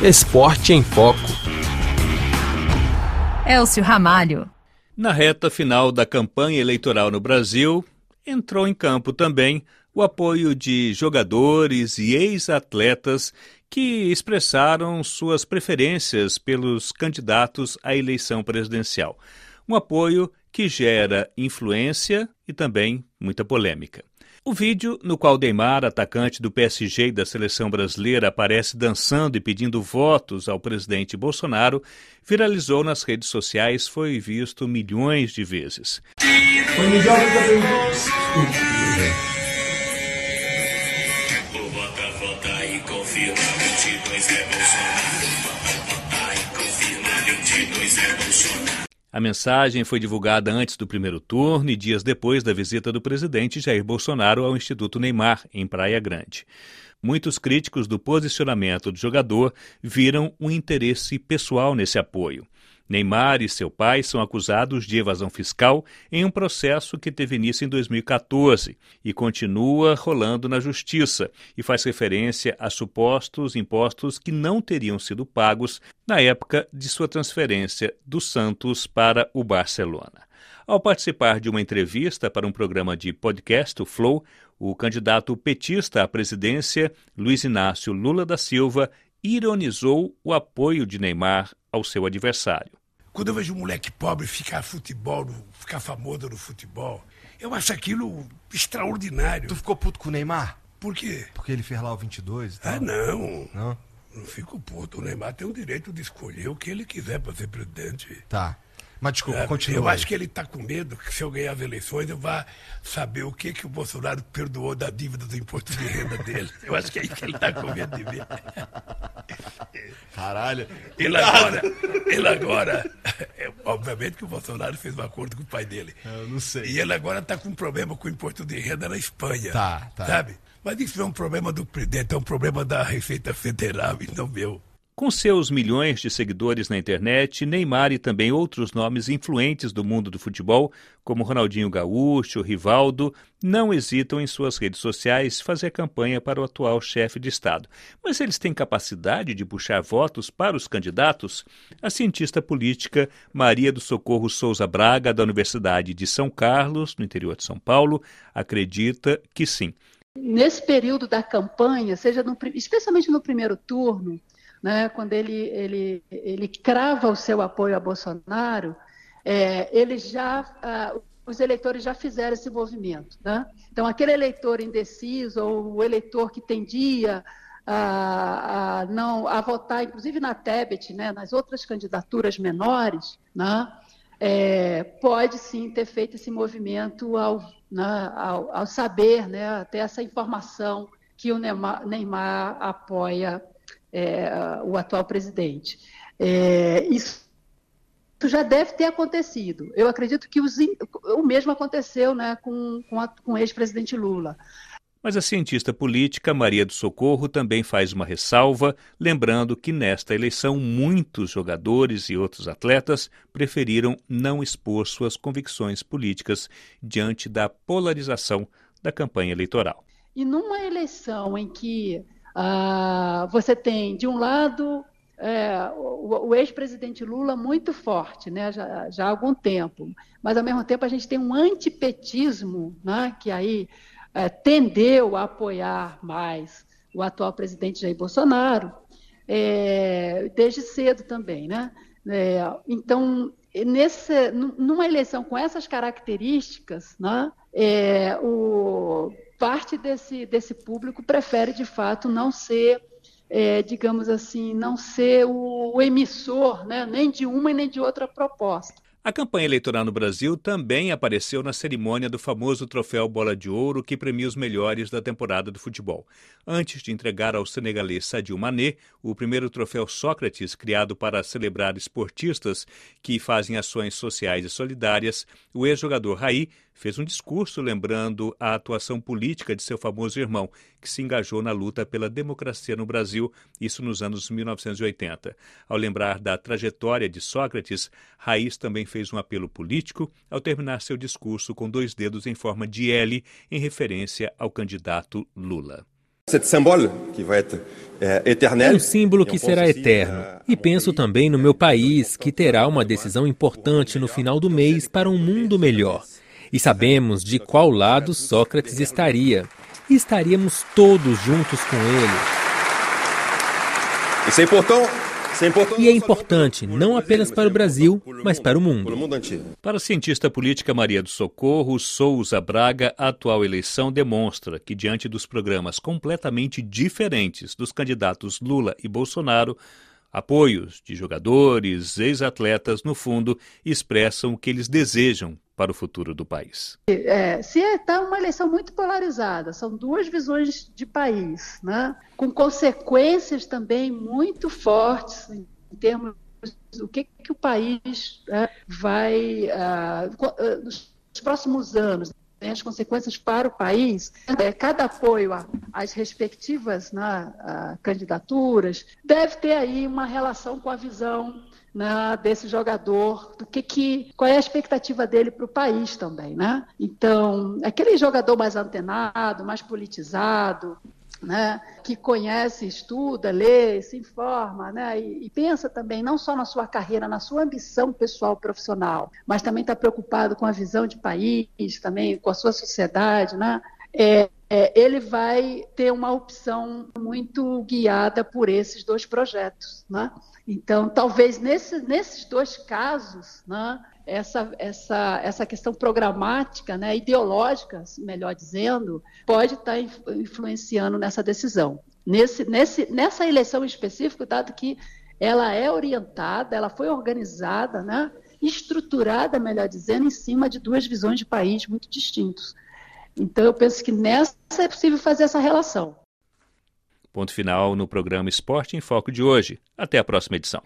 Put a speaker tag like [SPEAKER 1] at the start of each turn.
[SPEAKER 1] Esporte em Foco.
[SPEAKER 2] Elcio Ramalho.
[SPEAKER 3] Na reta final da campanha eleitoral no Brasil, entrou em campo também o apoio de jogadores e ex-atletas que expressaram suas preferências pelos candidatos à eleição presidencial. Um apoio que gera influência e também muita polêmica. O vídeo, no qual Neymar, atacante do PSG e da seleção brasileira, aparece dançando e pedindo votos ao presidente Bolsonaro, viralizou nas redes sociais foi visto milhões de vezes. A mensagem foi divulgada antes do primeiro turno e dias depois da visita do presidente Jair Bolsonaro ao Instituto Neymar, em Praia Grande. Muitos críticos do posicionamento do jogador viram um interesse pessoal nesse apoio. Neymar e seu pai são acusados de evasão fiscal em um processo que teve início em 2014 e continua rolando na justiça e faz referência a supostos impostos que não teriam sido pagos na época de sua transferência do Santos para o Barcelona. Ao participar de uma entrevista para um programa de podcast, o Flow, o candidato petista à presidência, Luiz Inácio Lula da Silva, ironizou o apoio de Neymar ao seu adversário.
[SPEAKER 4] Quando eu vejo um moleque pobre ficar futebol, ficar famoso no futebol, eu acho aquilo extraordinário.
[SPEAKER 5] Tu ficou puto com o Neymar?
[SPEAKER 4] Por quê?
[SPEAKER 5] Porque ele fez lá o 22 e tal?
[SPEAKER 4] Ah, não.
[SPEAKER 5] Não?
[SPEAKER 4] Não fico puto. O Neymar tem o direito de escolher o que ele quiser para ser presidente.
[SPEAKER 5] Tá. Mas desculpa,
[SPEAKER 4] É,
[SPEAKER 5] continua.
[SPEAKER 4] Eu acho que ele está com medo que se eu ganhar as eleições eu vá saber o que, que o Bolsonaro perdoou da dívida do imposto de renda dele. Eu acho que é isso que ele está com medo de ver.
[SPEAKER 5] Caralho.
[SPEAKER 4] Ele agora, ele agora, é, obviamente que o Bolsonaro fez um acordo com o pai dele.
[SPEAKER 5] Eu não sei.
[SPEAKER 4] E ele agora está com um problema com o imposto de renda na Espanha.
[SPEAKER 5] Tá, tá.
[SPEAKER 4] Sabe? Mas isso é um problema do presidente, é um problema da Receita Federal e não meu.
[SPEAKER 3] Com seus milhões de seguidores na internet, Neymar e também outros nomes influentes do mundo do futebol, como Ronaldinho Gaúcho, Rivaldo, não hesitam em suas redes sociais fazer campanha para o atual chefe de Estado. Mas eles têm capacidade de puxar votos para os candidatos? A cientista política Maria do Socorro Souza Braga, da Universidade de São Carlos, no interior de São Paulo, acredita que sim.
[SPEAKER 6] Nesse período da campanha, seja no, especialmente no primeiro turno, né, quando ele, ele, ele crava o seu apoio a Bolsonaro, é, ele já, ah, os eleitores já fizeram esse movimento. Né? Então, aquele eleitor indeciso ou o eleitor que tendia a, a, não, a votar, inclusive na Tebet, né, nas outras candidaturas menores, né, é, pode sim ter feito esse movimento ao, né, ao, ao saber, né, ter essa informação que o Neymar, Neymar apoia é, o atual presidente. É, isso já deve ter acontecido. Eu acredito que os, o mesmo aconteceu né, com, com, a, com o ex-presidente Lula.
[SPEAKER 3] Mas a cientista política Maria do Socorro também faz uma ressalva, lembrando que nesta eleição muitos jogadores e outros atletas preferiram não expor suas convicções políticas diante da polarização da campanha eleitoral.
[SPEAKER 6] E numa eleição em que ah, você tem, de um lado, é, o, o ex-presidente Lula muito forte, né, já, já, há algum tempo, mas ao mesmo tempo a gente tem um antipetismo, né, que aí é, tendeu a apoiar mais o atual presidente Jair Bolsonaro, é, desde cedo também, né? É, então, nesse, numa eleição com essas características, né, é, o, parte desse, desse público prefere, de fato, não ser, é, digamos assim, não ser o, o emissor né, nem de uma e nem de outra proposta.
[SPEAKER 3] A campanha eleitoral no Brasil também apareceu na cerimônia do famoso troféu Bola de Ouro, que premia os melhores da temporada do futebol. Antes de entregar ao senegalês Sadio Mané o primeiro troféu Sócrates, criado para celebrar esportistas que fazem ações sociais e solidárias, o ex-jogador Raí fez um discurso lembrando a atuação política de seu famoso irmão, que se engajou na luta pela democracia no Brasil, isso nos anos 1980. Ao lembrar da trajetória de Sócrates, Raiz também fez um apelo político ao terminar seu discurso com dois dedos em forma de L, em referência ao candidato Lula.
[SPEAKER 7] Être
[SPEAKER 1] É um símbolo que será eterno. E penso também no meu país, que terá uma decisão importante no final do mês para um mundo melhor. E sabemos de qual lado Sócrates estaria. E estaríamos todos juntos com ele.
[SPEAKER 2] Isso é importante.
[SPEAKER 1] E é importante não apenas para o Brasil, mas para o mundo.
[SPEAKER 3] Para a cientista política Maria do Socorro Souza Braga, a atual eleição demonstra que, diante dos programas completamente diferentes dos candidatos Lula e Bolsonaro, apoios de jogadores, ex-atletas, no fundo, expressam o que eles desejam para o futuro do país.
[SPEAKER 6] É, se está uma eleição muito polarizada, são duas visões de país, né? com consequências também muito fortes em termos do que, que o país né, vai, uh, nos próximos anos, né, as consequências para o país, é, cada apoio às respectivas né, candidaturas deve ter aí uma relação com a visão né, desse jogador, do que, que qual é a expectativa dele para o país também, né? Então, aquele jogador mais antenado, mais politizado, né, que conhece, estuda, lê, se informa, né, e, e, pensa também não só na sua carreira, na sua ambição pessoal profissional, mas também está preocupado com a visão de país, também com a sua sociedade, né, é, é, ele vai ter uma opção muito guiada por esses dois projetos. Né? Então, talvez nesse, nesses dois casos, né, essa, essa, essa questão programática, né, ideológica, melhor dizendo, pode estar tá influenciando nessa decisão. Nesse, nesse, nessa eleição específica, dado que ela é orientada, ela foi organizada, né, estruturada, melhor dizendo, em cima de duas visões de país muito distintos. Então, eu penso que nessa é possível fazer essa relação.
[SPEAKER 3] Ponto final no programa Esporte em Foco de hoje. Até a próxima edição.